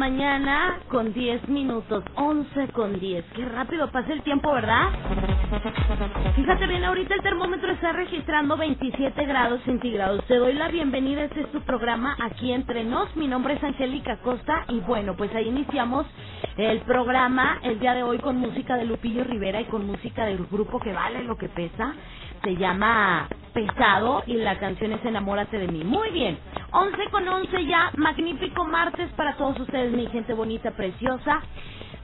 mañana con 10 minutos, 11 con 10. Qué rápido pasa el tiempo, ¿verdad? Fíjate bien, ahorita el termómetro está registrando 27 grados centígrados. Te doy la bienvenida, este es tu programa aquí entre nos. Mi nombre es Angélica Costa y bueno, pues ahí iniciamos el programa el día de hoy con música de Lupillo Rivera y con música del grupo que vale lo que pesa se llama Pesado y la canción es Enamórate de mí. Muy bien, 11 con 11 ya, magnífico martes para todos ustedes, mi gente bonita, preciosa.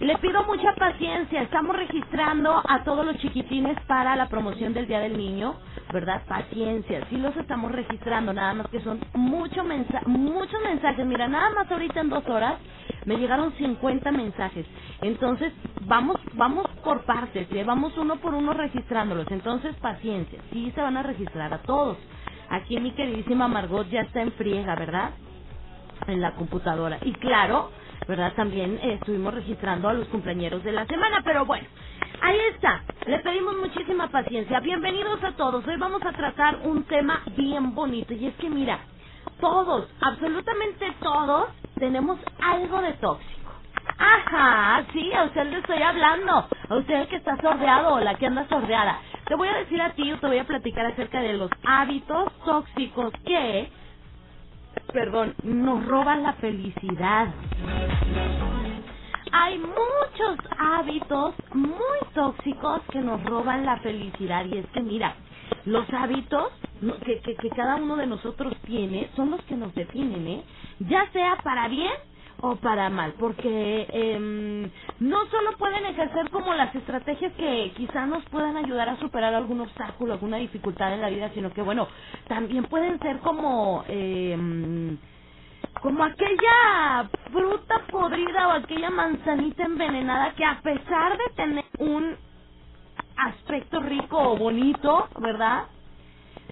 Le pido mucha paciencia, estamos registrando a todos los chiquitines para la promoción del Día del Niño, ¿verdad? Paciencia, sí los estamos registrando, nada más que son mucho mensa muchos mensajes. Mira, nada más ahorita en dos horas me llegaron 50 mensajes. Entonces, vamos vamos por partes, ¿eh? vamos uno por uno registrándolos. Entonces, paciencia, sí se van a registrar a todos. Aquí mi queridísima Margot ya está en friega, ¿verdad? En la computadora. Y claro, ¿verdad? También eh, estuvimos registrando a los cumpleaños de la semana, pero bueno, ahí está. Le pedimos muchísima paciencia. Bienvenidos a todos. Hoy vamos a tratar un tema bien bonito y es que mira, todos, absolutamente todos, tenemos algo de tóxico. Ajá, sí, a usted le estoy hablando. A usted que está sordeado o la que anda sordeada. Te voy a decir a ti, o te voy a platicar acerca de los hábitos tóxicos que perdón, nos roban la felicidad. Hay muchos hábitos muy tóxicos que nos roban la felicidad y es que mira, los hábitos que, que, que cada uno de nosotros tiene son los que nos definen, ¿eh? Ya sea para bien o para mal, porque eh, no solo pueden ejercer como las estrategias que quizá nos puedan ayudar a superar algún obstáculo, alguna dificultad en la vida, sino que bueno, también pueden ser como eh, como aquella fruta podrida o aquella manzanita envenenada que a pesar de tener un aspecto rico o bonito, ¿verdad?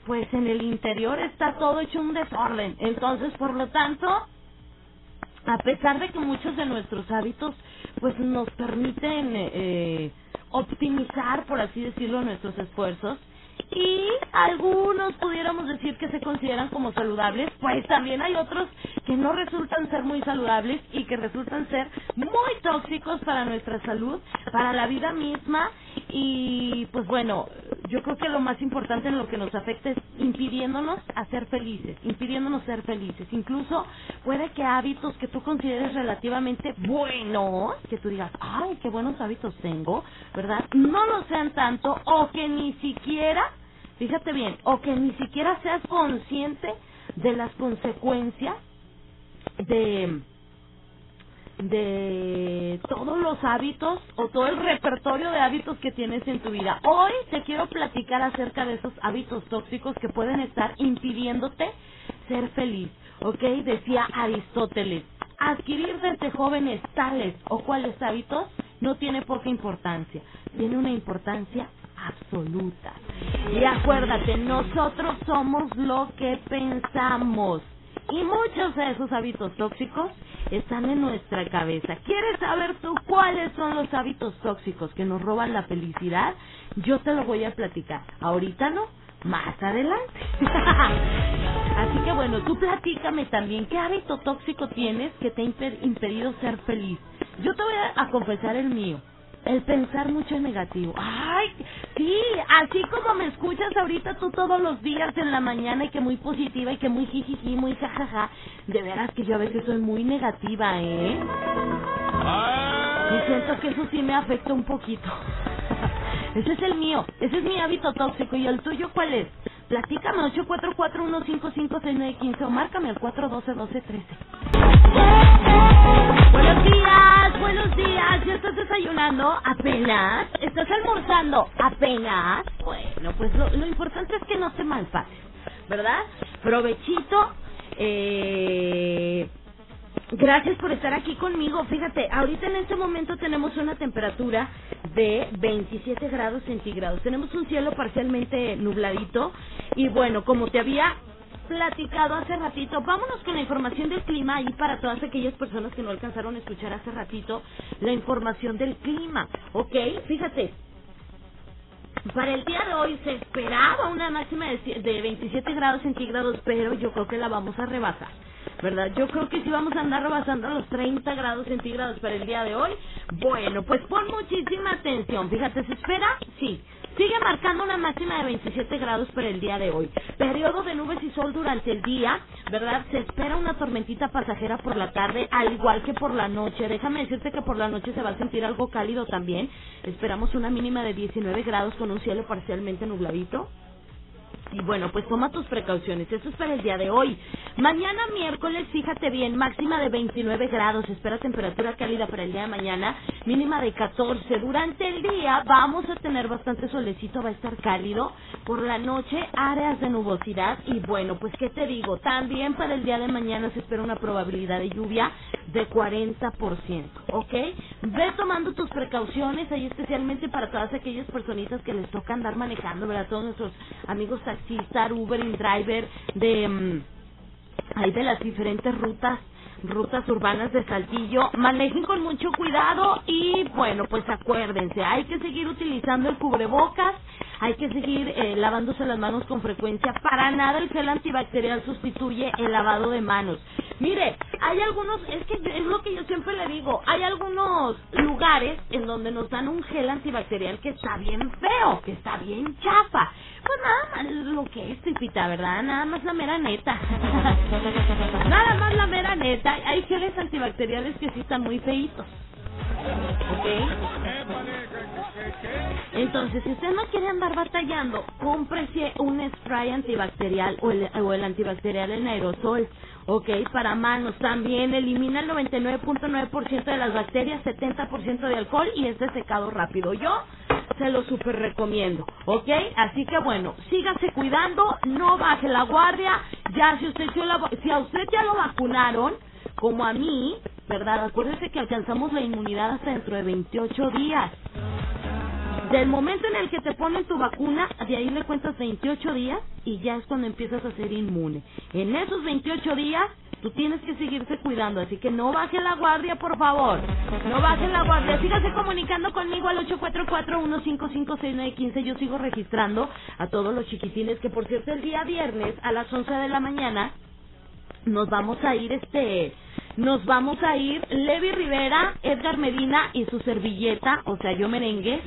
Pues en el interior está todo hecho un desorden. Entonces, por lo tanto, a pesar de que muchos de nuestros hábitos pues nos permiten eh, optimizar, por así decirlo, nuestros esfuerzos, y algunos pudiéramos decir que se consideran como saludables, pues también hay otros que no resultan ser muy saludables y que resultan ser muy tóxicos para nuestra salud, para la vida misma y pues bueno, yo creo que lo más importante en lo que nos afecta es impidiéndonos a ser felices, impidiéndonos ser felices. Incluso puede que hábitos que tú consideres relativamente buenos, que tú digas, ay, qué buenos hábitos tengo, ¿verdad? No lo sean tanto o que ni siquiera Fíjate bien, o que ni siquiera seas consciente de las consecuencias de de todos los hábitos o todo el repertorio de hábitos que tienes en tu vida. Hoy te quiero platicar acerca de esos hábitos tóxicos que pueden estar impidiéndote ser feliz. ¿Ok? Decía Aristóteles, adquirir desde jóvenes tales o cuales hábitos no tiene poca importancia, tiene una importancia absoluta. Y acuérdate, nosotros somos lo que pensamos. Y muchos de esos hábitos tóxicos están en nuestra cabeza. ¿Quieres saber tú cuáles son los hábitos tóxicos que nos roban la felicidad? Yo te lo voy a platicar. Ahorita no, más adelante. Así que bueno, tú platícame también qué hábito tóxico tienes que te ha impedido ser feliz. Yo te voy a confesar el mío el pensar mucho en negativo. Ay, sí, así como me escuchas ahorita tú todos los días en la mañana y que muy positiva y que muy jijiji, muy jajaja, de veras que yo a veces soy muy negativa, ¿eh? Y siento que eso sí me afecta un poquito. ese es el mío, ese es mi hábito tóxico. ¿Y el tuyo cuál es? Platícame 844-155-6915 o márcame al 412-1213. Buenos días, buenos días. ¿Ya estás desayunando? ¿Apenas? ¿Estás almorzando? ¿Apenas? Bueno, pues lo, importante es que no se malpases, ¿verdad? Provechito. Eh Gracias por estar aquí conmigo. Fíjate, ahorita en este momento tenemos una temperatura de 27 grados centígrados. Tenemos un cielo parcialmente nubladito y bueno, como te había platicado hace ratito, vámonos con la información del clima y para todas aquellas personas que no alcanzaron a escuchar hace ratito la información del clima. ¿Ok? Fíjate, para el día de hoy se esperaba una máxima de 27 grados centígrados, pero yo creo que la vamos a rebasar. ¿Verdad? Yo creo que sí vamos a andar rebasando los 30 grados centígrados para el día de hoy. Bueno, pues pon muchísima atención. Fíjate, ¿se espera? Sí. Sigue marcando una máxima de 27 grados para el día de hoy. Periodo de nubes y sol durante el día, ¿verdad? Se espera una tormentita pasajera por la tarde, al igual que por la noche. Déjame decirte que por la noche se va a sentir algo cálido también. Esperamos una mínima de 19 grados con un cielo parcialmente nubladito. Y bueno, pues toma tus precauciones. Eso es para el día de hoy. Mañana miércoles, fíjate bien, máxima de 29 grados. Espera temperatura cálida para el día de mañana, mínima de 14. Durante el día vamos a tener bastante solecito, va a estar cálido. Por la noche, áreas de nubosidad. Y bueno, pues qué te digo, también para el día de mañana se espera una probabilidad de lluvia de 40%. ¿Ok? Ve tomando tus precauciones, ahí especialmente para todas aquellas personitas que les toca andar manejando, ¿verdad? Todos nuestros amigos taxistas, Uber, Driver, de... Mm, ahí de las diferentes rutas rutas urbanas de Saltillo. Manejen con mucho cuidado y bueno, pues acuérdense, hay que seguir utilizando el cubrebocas, hay que seguir eh, lavándose las manos con frecuencia. Para nada el gel antibacterial sustituye el lavado de manos. Mire, hay algunos, es que es lo que yo siempre le digo, hay algunos lugares en donde nos dan un gel antibacterial que está bien feo, que está bien chafa. Pues nada más lo que es, Tripita, ¿verdad? Nada más la mera neta. nada más la mera neta. Hay geles antibacteriales que sí están muy feitos. ¿Ok? Entonces, si usted no quiere andar batallando, cómprese un spray antibacterial o el, o el antibacterial en aerosol. Ok, para manos también elimina el 99.9% de las bacterias, 70% de alcohol y es de secado rápido. Yo se lo super recomiendo, ¿ok? Así que bueno, sígase cuidando, no baje la guardia, ya si usted si a usted ya lo vacunaron, como a mí, ¿verdad? Acuérdese que alcanzamos la inmunidad hasta dentro de 28 días. Del momento en el que te ponen tu vacuna, de ahí le cuentas 28 días y ya es cuando empiezas a ser inmune. En esos 28 días, tú tienes que seguirse cuidando, así que no baje la guardia, por favor. No baje la guardia. Sígase comunicando conmigo al 844-1556915. Yo sigo registrando a todos los chiquitines que, por cierto, el día viernes a las 11 de la mañana nos vamos a ir este nos vamos a ir Levi Rivera, Edgar Medina y su servilleta, o sea, yo merengue.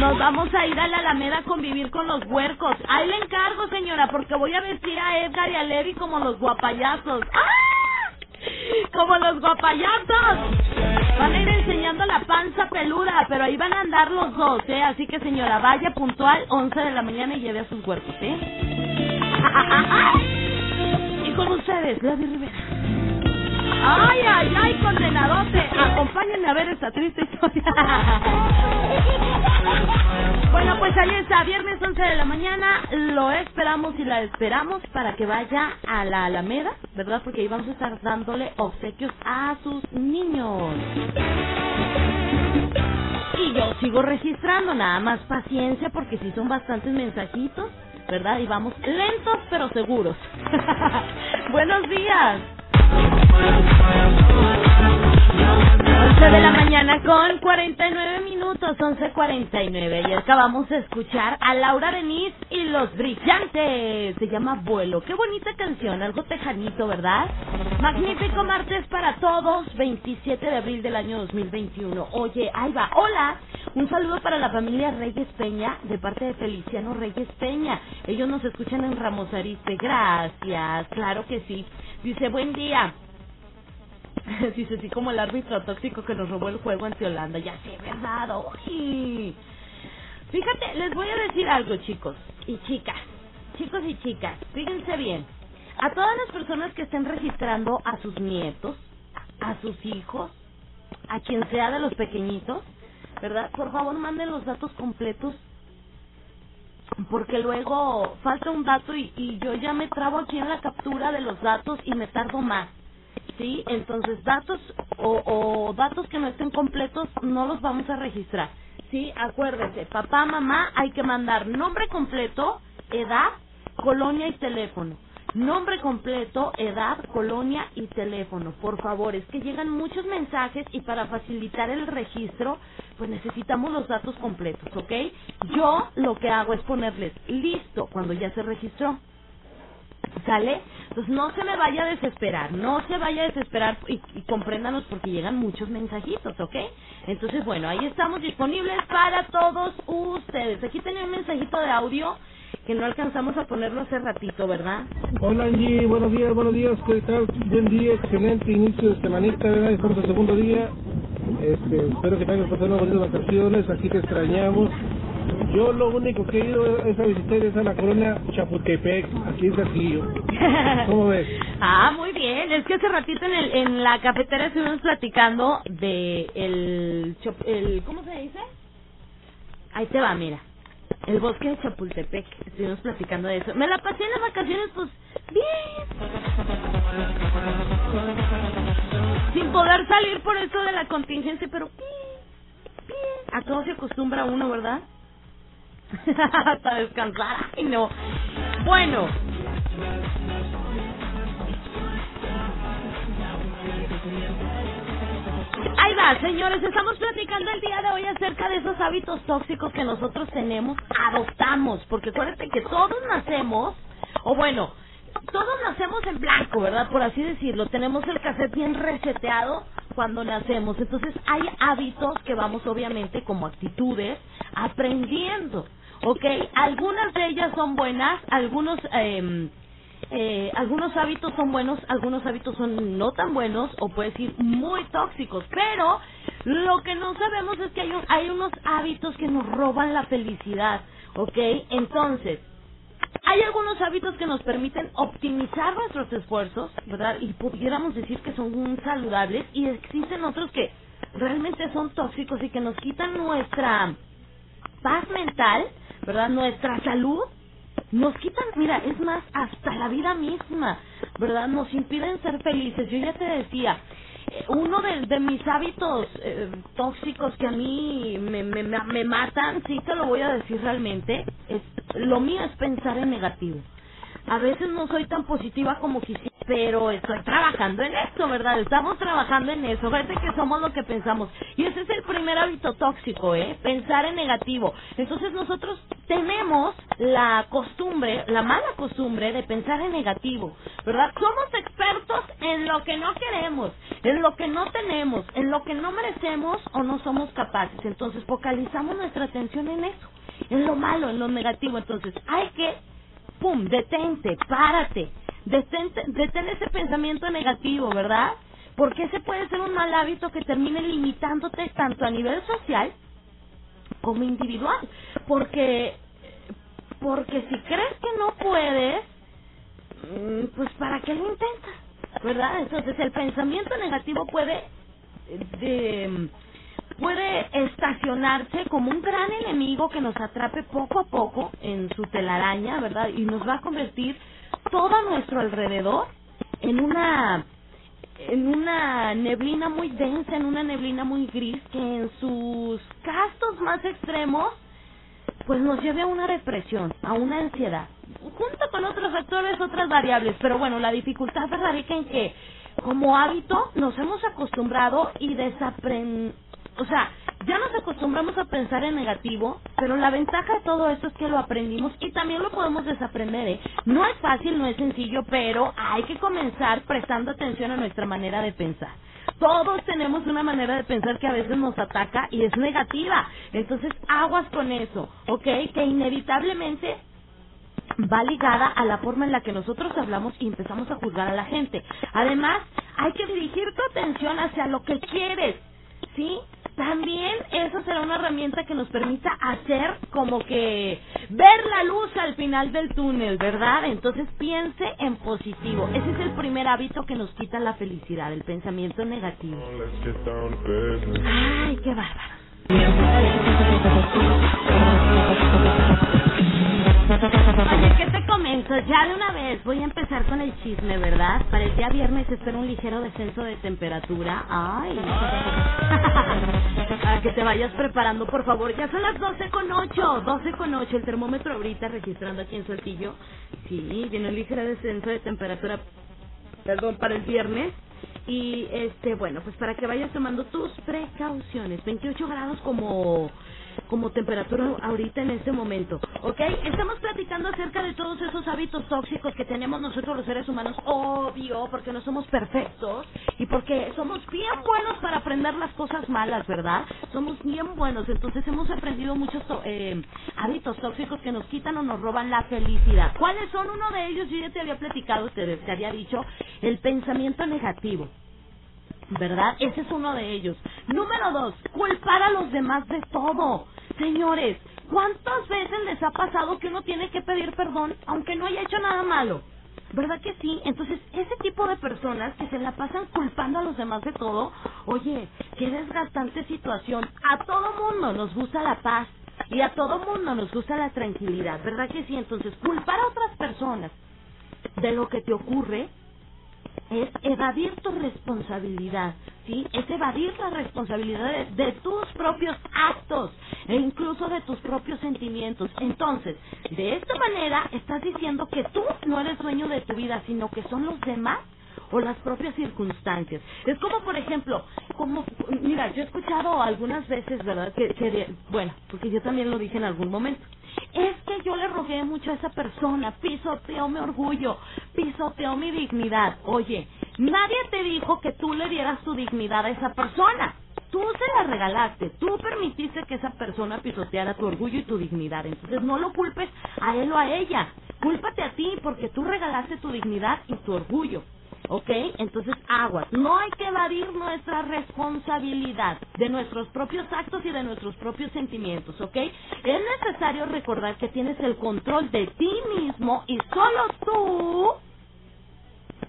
Nos vamos a ir a la Alameda a convivir con los huercos. Ahí le encargo, señora, porque voy a vestir a Edgar y a Levi como los guapayazos. ¡Ah! Como los guapayazos. Van a ir enseñando la panza peluda, pero ahí van a andar los dos, ¿eh? Así que, señora, vaya puntual, 11 de la mañana y lleve a sus huercos, ¿eh? y con ustedes, Levi Rivera. Ay, ay, ay, condenadote. Acompáñenme a ver esta triste historia. bueno, pues ahí está, viernes 11 de la mañana. Lo esperamos y la esperamos para que vaya a la Alameda, ¿verdad? Porque ahí vamos a estar dándole obsequios a sus niños. Y yo sigo registrando, nada más paciencia porque si son bastantes mensajitos, ¿verdad? Y vamos lentos pero seguros. Buenos días. 11 de la mañana con 49 minutos, 11.49. Y acabamos de escuchar a Laura Denise y los brillantes. Se llama Vuelo. Qué bonita canción, algo tejanito, ¿verdad? Magnífico martes para todos, 27 de abril del año 2021. Oye, ahí va. Hola, un saludo para la familia Reyes Peña, de parte de Feliciano Reyes Peña. Ellos nos escuchan en Ramos Ariste. Gracias, claro que sí. Dice, buen día. Dice así como el árbitro tóxico que nos robó el juego ante Holanda. Ya sé, ¿verdad? Uy. Fíjate, les voy a decir algo, chicos y chicas. Chicos y chicas, fíjense bien. A todas las personas que estén registrando a sus nietos, a sus hijos, a quien sea de los pequeñitos, ¿verdad? Por favor, manden los datos completos porque luego falta un dato y, y yo ya me trabo aquí en la captura de los datos y me tardo más. ¿Sí? Entonces, datos o, o datos que no estén completos no los vamos a registrar, ¿sí? Acuérdense, papá, mamá, hay que mandar nombre completo, edad, colonia y teléfono. Nombre completo, edad, colonia y teléfono. Por favor, es que llegan muchos mensajes y para facilitar el registro, pues necesitamos los datos completos, ¿ok? Yo lo que hago es ponerles listo cuando ya se registró. ¿Sale? Entonces no se me vaya a desesperar, no se vaya a desesperar y, y compréndanos porque llegan muchos mensajitos, ¿ok? Entonces, bueno, ahí estamos disponibles para todos ustedes. Aquí tenía un mensajito de audio que no alcanzamos a ponerlo hace ratito, ¿verdad? Hola Angie, buenos días, buenos días, ¿qué tal? Buen día, excelente inicio de semanita, ¿verdad? Estamos el segundo día. Este, espero que tengas pasado unas bonitas vacaciones, aquí te extrañamos. Yo lo único que he ido es a visitar es a la colonia Chapultepec, aquí en Saltillo. ¿Cómo ves? Ah, muy bien. Es que hace ratito en, el, en la cafetera estuvimos platicando de el, el... ¿Cómo se dice? Ahí te va, mira. El bosque de Chapultepec. Estuvimos platicando de eso. Me la pasé en las vacaciones, pues, bien. Sin poder salir por eso de la contingencia, pero bien, bien. A todo se acostumbra uno, ¿verdad? Hasta descansar. Ay, no. Bueno, Ahí va, señores, estamos platicando el día de hoy acerca de esos hábitos tóxicos que nosotros tenemos, adoptamos, porque acuérdate que todos nacemos, o bueno, todos nacemos en blanco, ¿verdad? Por así decirlo, tenemos el cassette bien reseteado cuando nacemos, entonces hay hábitos que vamos obviamente como actitudes aprendiendo, ¿ok? Algunas de ellas son buenas, algunos... Eh, eh, algunos hábitos son buenos, algunos hábitos son no tan buenos o puedes decir muy tóxicos, pero lo que no sabemos es que hay, un- hay unos hábitos que nos roban la felicidad, ¿ok? Entonces, hay algunos hábitos que nos permiten optimizar nuestros esfuerzos, ¿verdad? Y pudiéramos decir que son saludables y existen otros que realmente son tóxicos y que nos quitan nuestra paz mental, ¿verdad? Nuestra salud nos quitan, mira, es más, hasta la vida misma, ¿verdad? Nos impiden ser felices. Yo ya te decía, eh, uno de, mis hábitos eh, tóxicos que a mí me, me, me me matan, sí te lo voy a decir realmente, es lo mío es pensar en negativo. A veces no soy tan positiva como quisiera, pero estoy trabajando en esto, ¿verdad? Estamos trabajando en eso. Fíjate que somos lo que pensamos. Y ese es el primer hábito tóxico, ¿eh? Pensar en negativo. Entonces nosotros tenemos la costumbre, la mala costumbre de pensar en negativo, ¿verdad? Somos expertos en lo que no queremos, en lo que no tenemos, en lo que no merecemos o no somos capaces. Entonces focalizamos nuestra atención en eso, en lo malo, en lo negativo. Entonces hay que pum, detente, párate, detente, detén ese pensamiento negativo, ¿verdad? Porque ese puede ser un mal hábito que termine limitándote tanto a nivel social como individual. Porque, porque si crees que no puedes, mm, pues ¿para qué lo intentas? ¿Verdad? Entonces el pensamiento negativo puede de, puede estacionarse como un gran enemigo que nos atrape poco a poco en su telaraña, ¿verdad? Y nos va a convertir todo a nuestro alrededor en una en una neblina muy densa, en una neblina muy gris que en sus castos más extremos pues nos lleve a una depresión, a una ansiedad, junto con otros factores, otras variables. Pero bueno, la dificultad radica en que como hábito nos hemos acostumbrado y desapren... O sea, ya nos acostumbramos a pensar en negativo, pero la ventaja de todo esto es que lo aprendimos y también lo podemos desaprender. ¿eh? No es fácil, no es sencillo, pero hay que comenzar prestando atención a nuestra manera de pensar. Todos tenemos una manera de pensar que a veces nos ataca y es negativa. Entonces, aguas con eso, ¿ok? Que inevitablemente va ligada a la forma en la que nosotros hablamos y empezamos a juzgar a la gente. Además, hay que dirigir tu atención hacia lo que quieres, ¿sí? También eso será una herramienta que nos permita hacer como que ver la luz al final del túnel, ¿verdad? Entonces piense en positivo. Ese es el primer hábito que nos quita la felicidad, el pensamiento negativo. Ay, qué bárbaro. Oye, ¿qué te comento? Ya de una vez voy a empezar con el chisme, ¿verdad? Para el día viernes espero un ligero descenso de temperatura. Ay. Para que te vayas preparando, por favor. Ya son las 12 con 8. 12 con 8. El termómetro ahorita registrando aquí en Sueltillo. Sí, viene un ligero descenso de temperatura. Perdón, para el viernes. Y este, bueno, pues para que vayas tomando tus precauciones. 28 grados como como temperatura ahorita en este momento, ¿ok? Estamos platicando acerca de todos esos hábitos tóxicos que tenemos nosotros los seres humanos, obvio, porque no somos perfectos y porque somos bien buenos para aprender las cosas malas, ¿verdad? Somos bien buenos, entonces hemos aprendido muchos eh, hábitos tóxicos que nos quitan o nos roban la felicidad. ¿Cuáles son? Uno de ellos, yo ya te había platicado, te, te había dicho, el pensamiento negativo. ¿Verdad? Ese es uno de ellos. Número dos, culpar a los demás de todo. Señores, ¿cuántas veces les ha pasado que uno tiene que pedir perdón aunque no haya hecho nada malo? ¿Verdad que sí? Entonces, ese tipo de personas que se la pasan culpando a los demás de todo, oye, qué desgastante situación. A todo mundo nos gusta la paz y a todo mundo nos gusta la tranquilidad, ¿verdad que sí? Entonces, culpar a otras personas de lo que te ocurre es evadir tu responsabilidad, ¿sí? Es evadir la responsabilidad de, tus propios actos e incluso de tus propios sentimientos. Entonces, de esta manera estás diciendo que tú no eres dueño de tu vida, sino que son los demás o las propias circunstancias. Es como, por ejemplo, como, mira, yo he escuchado algunas veces, ¿verdad? Que, que bueno, porque yo también lo dije en algún momento es que yo le rogué mucho a esa persona, pisoteó mi orgullo, pisoteó mi dignidad. Oye, nadie te dijo que tú le dieras tu dignidad a esa persona. Tú se la regalaste, tú permitiste que esa persona pisoteara tu orgullo y tu dignidad. Entonces no lo culpes a él o a ella. Cúlpate a ti porque tú regalaste tu dignidad y tu orgullo. ¿Ok? Entonces, aguas. No hay que evadir nuestra responsabilidad de nuestros propios actos y de nuestros propios sentimientos, ¿ok? Es necesario recordar que tienes el control de ti mismo y solo tú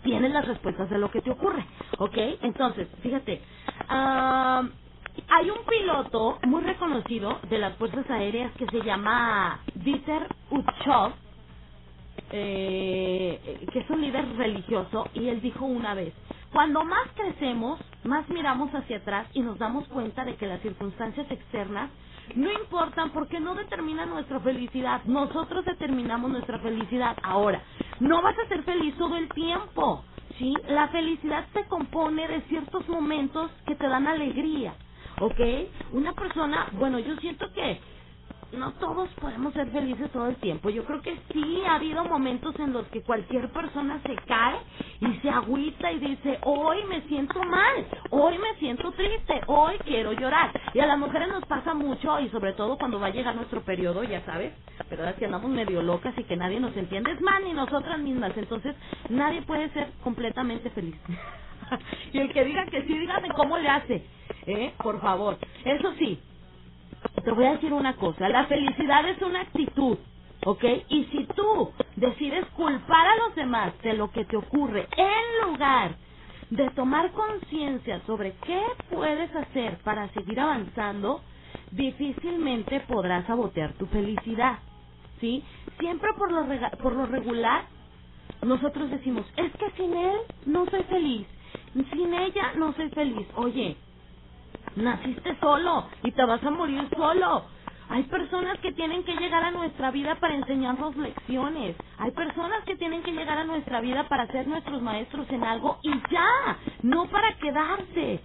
tienes las respuestas de lo que te ocurre, ¿ok? Entonces, fíjate, hay un piloto muy reconocido de las Fuerzas Aéreas que se llama Dieter Uchov, eh, que es un líder religioso, y él dijo una vez, cuando más crecemos, más miramos hacia atrás y nos damos cuenta de que las circunstancias externas no importan porque no determinan nuestra felicidad, nosotros determinamos nuestra felicidad. Ahora, no vas a ser feliz todo el tiempo, ¿sí? La felicidad se compone de ciertos momentos que te dan alegría, ¿ok? Una persona, bueno, yo siento que no todos podemos ser felices todo el tiempo. Yo creo que sí ha habido momentos en los que cualquier persona se cae y se agüita y dice, hoy me siento mal, hoy me siento triste, hoy quiero llorar. Y a las mujeres nos pasa mucho y sobre todo cuando va a llegar nuestro periodo, ya sabes, ¿verdad? Que andamos medio locas y que nadie nos entiende, es más, ni nosotras mismas. Entonces, nadie puede ser completamente feliz. y el que diga que sí, dígame cómo le hace, ¿eh? Por favor. Eso sí, te voy a decir una cosa, la felicidad es una actitud, ¿ok? Y si tú decides culpar a los demás de lo que te ocurre, en lugar de tomar conciencia sobre qué puedes hacer para seguir avanzando, difícilmente podrás sabotear tu felicidad, ¿sí? Siempre por lo, por lo regular, nosotros decimos, es que sin él no soy feliz, sin ella no soy feliz. Oye, Naciste solo y te vas a morir solo. Hay personas que tienen que llegar a nuestra vida para enseñarnos lecciones. Hay personas que tienen que llegar a nuestra vida para ser nuestros maestros en algo y ya, no para quedarse.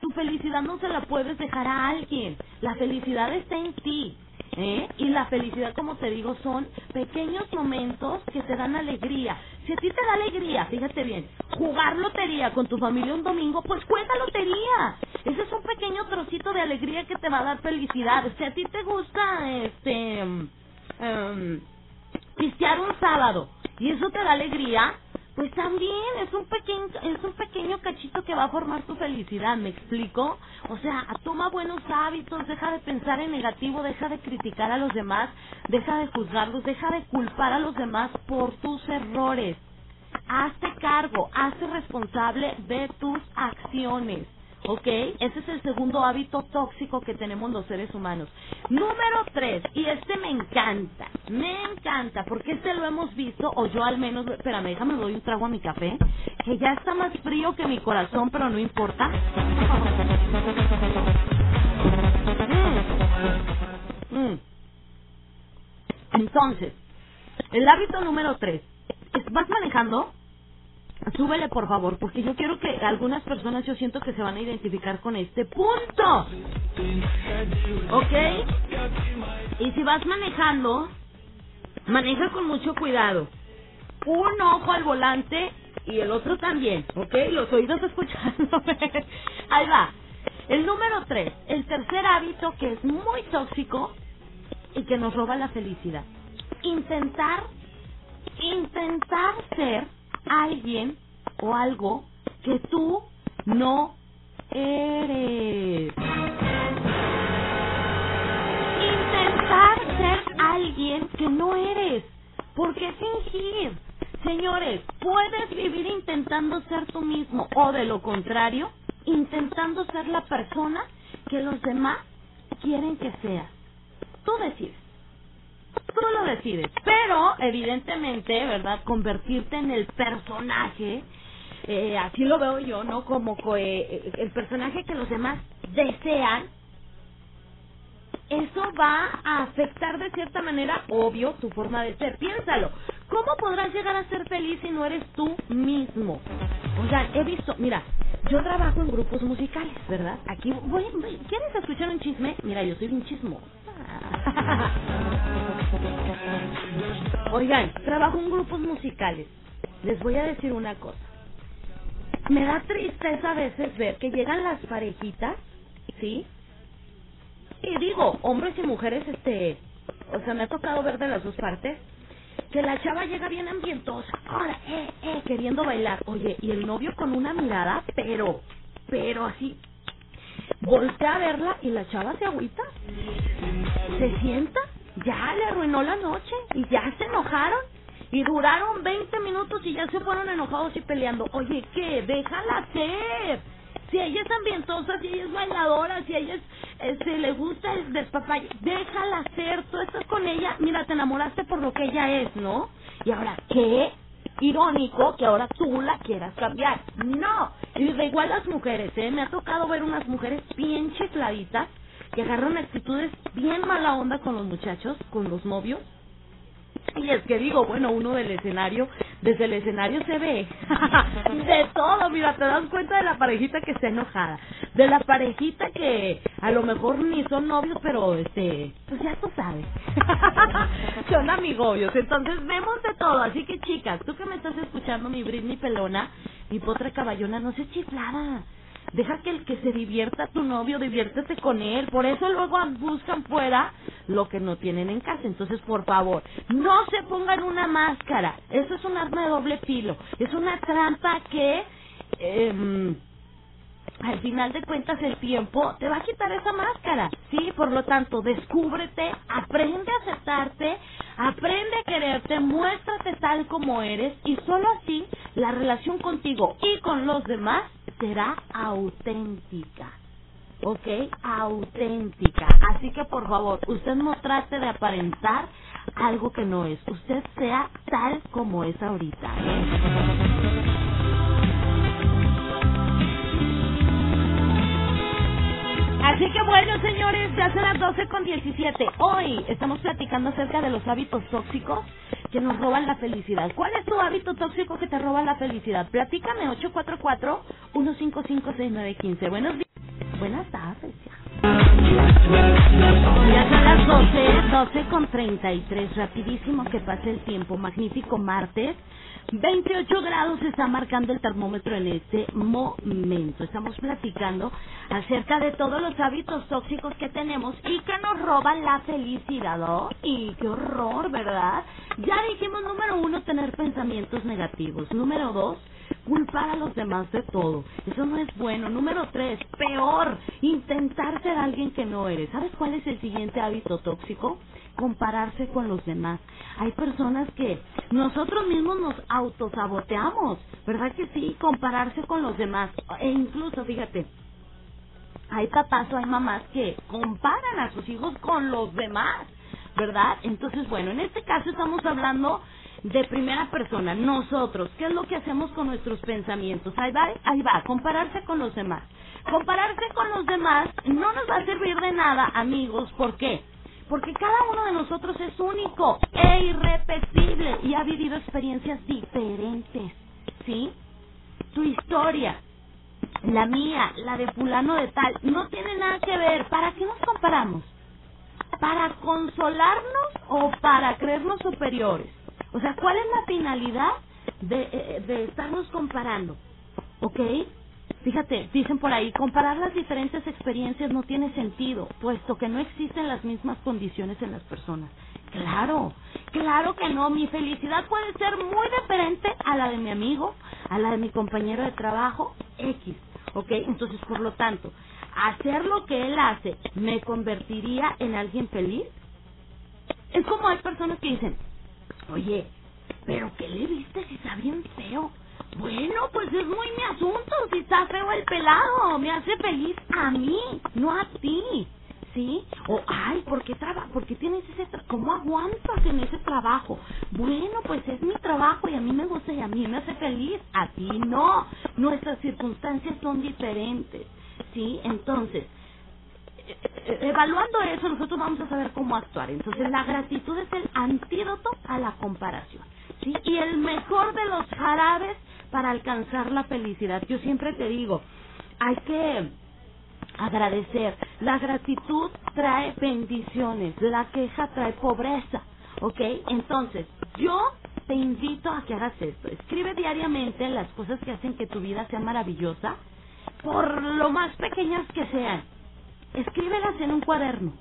Tu felicidad no se la puedes dejar a alguien. La felicidad está en ti. ¿Eh? Y la felicidad, como te digo, son pequeños momentos que te dan alegría. Si a ti te da alegría, fíjate bien, jugar lotería con tu familia un domingo, pues juega lotería. Ese es un pequeño trocito de alegría que te va a dar felicidad. Si a ti te gusta, este, um, pistear un sábado y eso te da alegría, pues también es un pequeño es un pequeño cachito que va a formar tu felicidad, ¿me explico? O sea, toma buenos hábitos, deja de pensar en negativo, deja de criticar a los demás, deja de juzgarlos, deja de culpar a los demás por tus errores. Hazte cargo, hazte responsable de tus acciones. ¿Ok? Ese es el segundo hábito tóxico que tenemos los seres humanos. Número tres, y este me encanta, me encanta, porque este lo hemos visto, o yo al menos, espérame, déjame doy un trago a mi café, que ya está más frío que mi corazón, pero no importa. Mm. Mm. Entonces, el hábito número tres, ¿vas manejando? Súbele, por favor, porque yo quiero que algunas personas yo siento que se van a identificar con este punto. ¿Ok? Y si vas manejando, maneja con mucho cuidado. Un ojo al volante y el otro también, ¿ok? Los oídos escuchando. Ahí va. El número tres, el tercer hábito que es muy tóxico y que nos roba la felicidad. Intentar, intentar ser alguien o algo que tú no eres. Intentar ser alguien que no eres. ¿Por qué fingir? Señores, puedes vivir intentando ser tú mismo o de lo contrario, intentando ser la persona que los demás quieren que seas. Tú decides. Tú lo decides. Pero, evidentemente, ¿verdad? Convertirte en el personaje, eh, así lo veo yo, ¿no? Como eh, el personaje que los demás desean eso va a afectar de cierta manera, obvio, tu forma de ser. Piénsalo. ¿Cómo podrás llegar a ser feliz si no eres tú mismo? O sea, he visto, mira, yo trabajo en grupos musicales, ¿verdad? Aquí, voy, ¿quieres escuchar un chisme? Mira, yo soy un chismo. Oigan, trabajo en grupos musicales. Les voy a decir una cosa. Me da tristeza a veces ver que llegan las parejitas, ¿sí? Y digo, hombres y mujeres, este, o sea, me ha tocado ver de las dos partes, que la chava llega bien ambientosa, ahora, eh, eh, queriendo bailar. Oye, y el novio con una mirada, pero, pero así, voltea a verla y la chava se agüita, se sienta, ya le arruinó la noche y ya se enojaron. Y duraron 20 minutos y ya se fueron enojados y peleando. Oye, ¿qué? Déjala ser si ella es ambientosa, si ella es bailadora, si ella es, este, le gusta el despapalle, déjala ser, tú estás con ella, mira, te enamoraste por lo que ella es, ¿no? Y ahora, ¿qué? Irónico que ahora tú la quieras cambiar. No, y de igual las mujeres, ¿eh? Me ha tocado ver unas mujeres bien chifladitas que agarran actitudes bien mala onda con los muchachos, con los novios, y es que digo, bueno, uno del escenario, desde el escenario se ve. De todo, mira, te das cuenta de la parejita que está enojada, de la parejita que a lo mejor ni son novios, pero este, pues ya tú sabes, son amigobios, entonces vemos de todo, así que chicas, tú que me estás escuchando, mi Britney Pelona, mi potra caballona, no se chiflada, Deja que el que se divierta tu novio, diviértete con él. Por eso luego buscan fuera lo que no tienen en casa. Entonces, por favor, no se pongan una máscara. Eso es un arma de doble filo. Es una trampa que... Eh, al final de cuentas el tiempo te va a quitar esa máscara, ¿sí? Por lo tanto, descúbrete, aprende a aceptarte, aprende a quererte, muéstrate tal como eres y solo así la relación contigo y con los demás será auténtica. ¿Ok? Auténtica. Así que por favor, usted no trate de aparentar algo que no es. Usted sea tal como es ahorita. Así que bueno, señores, ya son las 12 con 17. Hoy estamos platicando acerca de los hábitos tóxicos que nos roban la felicidad. ¿Cuál es tu hábito tóxico que te roba la felicidad? Platícame 844-155-6915. Buenos días. Buenas tardes. Ya son las 12, 12 con 33. Rapidísimo que pase el tiempo. Magnífico martes. 28 grados está marcando el termómetro en este momento. Estamos platicando acerca de todos los hábitos tóxicos que tenemos y que nos roban la felicidad. ¿oh? Y qué horror, ¿verdad? Ya dijimos, número uno, tener pensamientos negativos. Número dos, culpar a los demás de todo. Eso no es bueno. Número tres, peor, intentar ser alguien que no eres. ¿Sabes cuál es el siguiente hábito tóxico? Compararse con los demás. Hay personas que nosotros mismos nos autosaboteamos, ¿verdad que sí? Compararse con los demás. E incluso, fíjate, hay papás o hay mamás que comparan a sus hijos con los demás, ¿verdad? Entonces, bueno, en este caso estamos hablando de primera persona, nosotros, ¿qué es lo que hacemos con nuestros pensamientos? Ahí va, ahí va, compararse con los demás. Compararse con los demás no nos va a servir de nada, amigos, ¿por qué? Porque cada uno de nosotros es único e irrepetible y ha vivido experiencias diferentes, ¿sí? tu historia, la mía, la de fulano de tal, no tiene nada que ver. ¿Para qué nos comparamos? ¿Para consolarnos o para creernos superiores? O sea, ¿cuál es la finalidad de, eh, de estarnos comparando? ¿Ok? Fíjate, dicen por ahí, comparar las diferentes experiencias no tiene sentido, puesto que no existen las mismas condiciones en las personas. Claro, claro que no, mi felicidad puede ser muy diferente a la de mi amigo, a la de mi compañero de trabajo, X, ¿ok? Entonces, por lo tanto, hacer lo que él hace me convertiría en alguien feliz. Es como hay personas que dicen, oye, pero ¿qué le viste si está bien feo? Bueno, pues es muy mi asunto. Si está feo el pelado, me hace feliz a mí, no a ti. ¿Sí? O, ay, ¿por qué, traba ¿por qué tienes ese trabajo? ¿Cómo aguantas en ese trabajo? Bueno, pues es mi trabajo y a mí me gusta y a mí me hace feliz. A ti no. Nuestras circunstancias son diferentes. ¿Sí? Entonces, eh, eh, evaluando eso, nosotros vamos a saber cómo actuar. Entonces, la gratitud es el antídoto a la comparación. ¿Sí? Y el mejor de los jarabes para alcanzar la felicidad. Yo siempre te digo, hay que agradecer. La gratitud trae bendiciones, la queja trae pobreza. ¿Ok? Entonces, yo te invito a que hagas esto. Escribe diariamente las cosas que hacen que tu vida sea maravillosa, por lo más pequeñas que sean. Escríbelas en un cuaderno.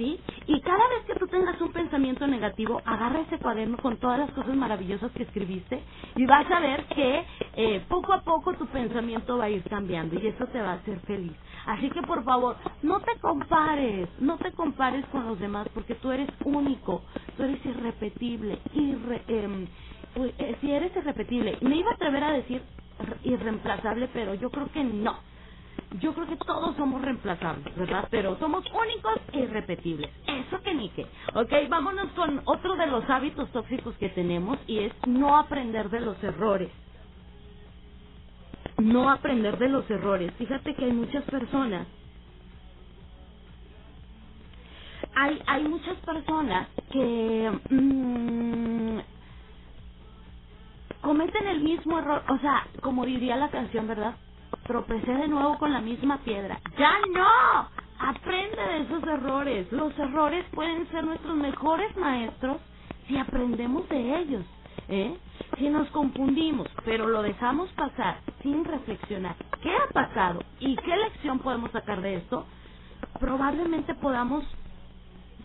¿Sí? Y cada vez que tú tengas un pensamiento negativo, agarra ese cuaderno con todas las cosas maravillosas que escribiste y vas a ver que eh, poco a poco tu pensamiento va a ir cambiando y eso te va a hacer feliz. Así que por favor, no te compares, no te compares con los demás porque tú eres único, tú eres irrepetible, irre, em, eh, si eres irrepetible, me iba a atrever a decir irreemplazable, pero yo creo que no yo creo que todos somos reemplazables, ¿verdad? Pero somos únicos e irrepetibles. Eso que ni qué. Ok, vámonos con otro de los hábitos tóxicos que tenemos y es no aprender de los errores. No aprender de los errores. Fíjate que hay muchas personas. Hay, hay muchas personas que mmm, cometen el mismo error. O sea, como diría la canción, ¿verdad? Tropecé de nuevo con la misma piedra. ¡Ya no! Aprende de esos errores. Los errores pueden ser nuestros mejores maestros si aprendemos de ellos. ¿eh? Si nos confundimos, pero lo dejamos pasar sin reflexionar qué ha pasado y qué lección podemos sacar de esto, probablemente podamos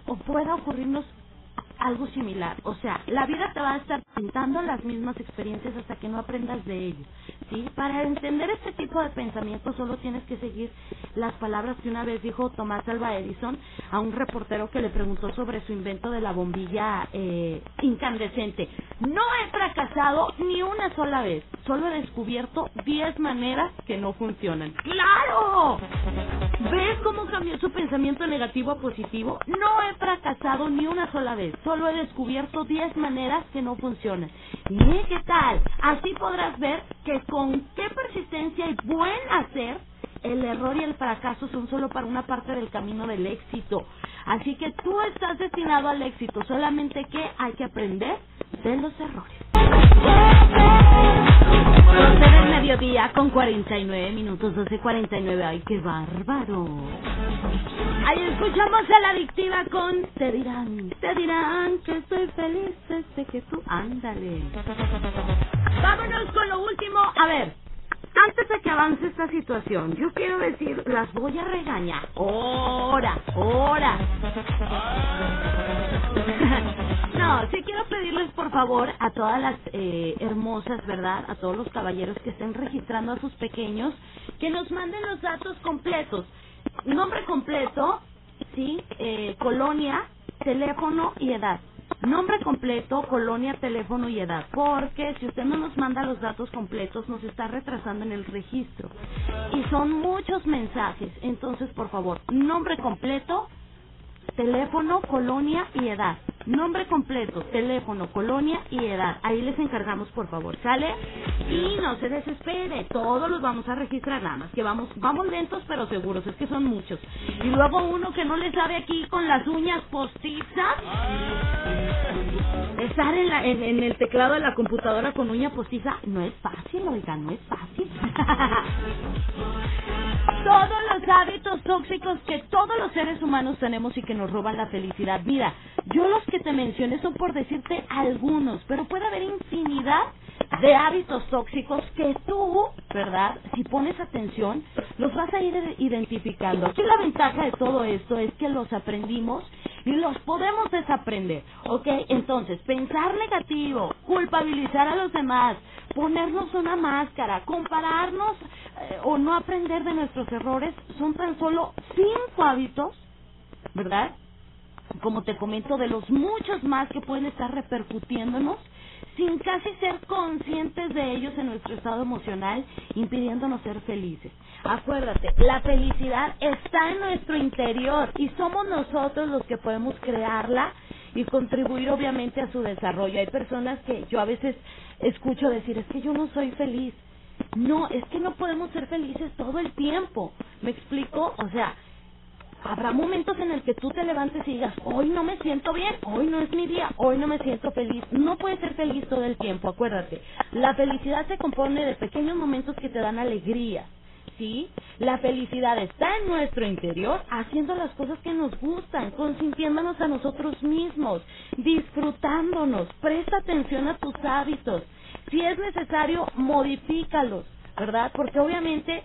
o pueda ocurrirnos algo similar. O sea, la vida te va a estar pintando las mismas experiencias hasta que no aprendas de ello. ¿Sí? Para entender este tipo de pensamiento solo tienes que seguir las palabras que una vez dijo Tomás Alba Edison a un reportero que le preguntó sobre su invento de la bombilla eh, incandescente. No he fracasado ni una sola vez, solo he descubierto 10 maneras que no funcionan. ¡Claro! ¿Ves cómo cambió su pensamiento negativo a positivo? No he fracasado ni una sola vez, solo he descubierto 10 maneras que no funcionan. ¿Y qué tal? Así podrás ver que con qué persistencia y buen hacer el error y el fracaso son solo para una parte del camino del éxito. Así que tú estás destinado al éxito, solamente que hay que aprender de los errores. 12 del mediodía con 49 minutos, 12.49. Ay, qué bárbaro. Ahí escuchamos a la adictiva con Te dirán, te dirán que estoy feliz desde que tú ándale. Vámonos con lo último. A ver, antes de que avance esta situación, yo quiero decir, las voy a regañar. ¡Hora! ¡Hora! no, sí quiero pedirles por favor a todas las eh, hermosas, ¿verdad? A todos los caballeros que estén registrando a sus pequeños, que nos manden los datos completos. Nombre completo, ¿sí? Eh, colonia, teléfono y edad. Nombre completo, colonia, teléfono y edad. Porque si usted no nos manda los datos completos, nos está retrasando en el registro. Y son muchos mensajes. Entonces, por favor, nombre completo, teléfono, colonia y edad. Nombre completo, teléfono, colonia y edad. Ahí les encargamos, por favor, ¿sale? Y no se desespere, todos los vamos a registrar nada más, que vamos, vamos lentos pero seguros, es que son muchos. Y luego uno que no le sabe aquí con las uñas postizas. estar en, la, en, en el teclado de la computadora con uña postiza no es fácil, oiga, no es fácil. todos los hábitos tóxicos que todos los seres humanos tenemos y que nos roban la felicidad. Mira, yo los que te mencioné son por decirte algunos, pero puede haber infinidad de hábitos tóxicos que tú, ¿verdad? Si pones atención, los vas a ir identificando. Aquí la ventaja de todo esto es que los aprendimos y los podemos desaprender, ¿ok? Entonces, pensar negativo, culpabilizar a los demás, ponernos una máscara, compararnos eh, o no aprender de nuestros errores, son tan solo cinco hábitos, ¿verdad? Como te comento, de los muchos más que pueden estar repercutiéndonos sin casi ser conscientes de ellos en nuestro estado emocional, impidiéndonos ser felices. Acuérdate, la felicidad está en nuestro interior y somos nosotros los que podemos crearla y contribuir obviamente a su desarrollo. Hay personas que yo a veces escucho decir, es que yo no soy feliz. No, es que no podemos ser felices todo el tiempo. ¿Me explico? O sea, habrá momentos en el que tú te levantes y digas, hoy no me siento bien, hoy no es mi día, hoy no me siento feliz. No puedes ser feliz todo el tiempo, acuérdate. La felicidad se compone de pequeños momentos que te dan alegría. ¿Sí? La felicidad está en nuestro interior, haciendo las cosas que nos gustan, consintiéndonos a nosotros mismos, disfrutándonos. Presta atención a tus hábitos. Si es necesario, modifícalos, ¿verdad? Porque obviamente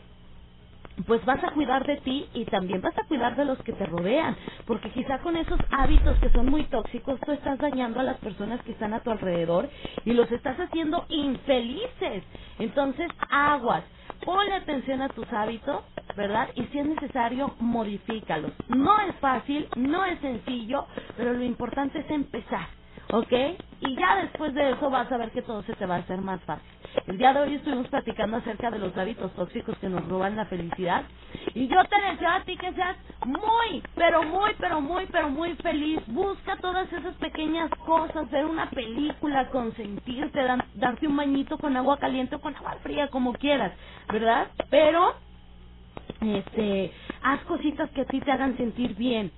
pues vas a cuidar de ti y también vas a cuidar de los que te rodean, porque quizá con esos hábitos que son muy tóxicos tú estás dañando a las personas que están a tu alrededor y los estás haciendo infelices. Entonces, aguas, ponle atención a tus hábitos, ¿verdad? Y si es necesario, modifícalos. No es fácil, no es sencillo, pero lo importante es empezar. ¿Ok? Y ya después de eso vas a ver que todo se te va a hacer más fácil. El día de hoy estuvimos platicando acerca de los hábitos tóxicos que nos roban la felicidad. Y yo te deseo a ti que seas muy, pero muy, pero muy, pero muy feliz. Busca todas esas pequeñas cosas, ver una película, consentirte, darte un bañito con agua caliente o con agua fría, como quieras, ¿verdad? Pero, este, haz cositas que a ti te hagan sentir bien,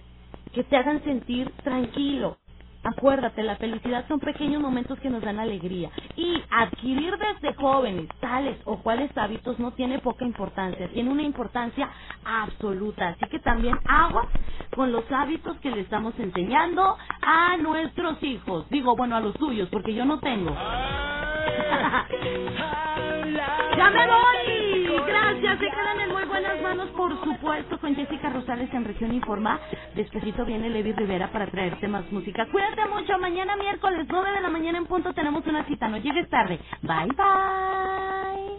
que te hagan sentir tranquilo Acuérdate, la felicidad son pequeños momentos que nos dan alegría. Y adquirir desde jóvenes tales o cuales hábitos no tiene poca importancia, tiene una importancia absoluta. Así que también agua con los hábitos que le estamos enseñando a nuestros hijos. Digo, bueno, a los tuyos, porque yo no tengo. ¡Ya me voy! gracias. Se quedan en muy buenas manos, por supuesto, con Jessica Rosales en Región Informa. Despacito viene Levi Rivera para traerte más música. Cuídate mucho. Mañana miércoles, 9 de la mañana en punto, tenemos una cita. No llegues tarde. Bye, bye.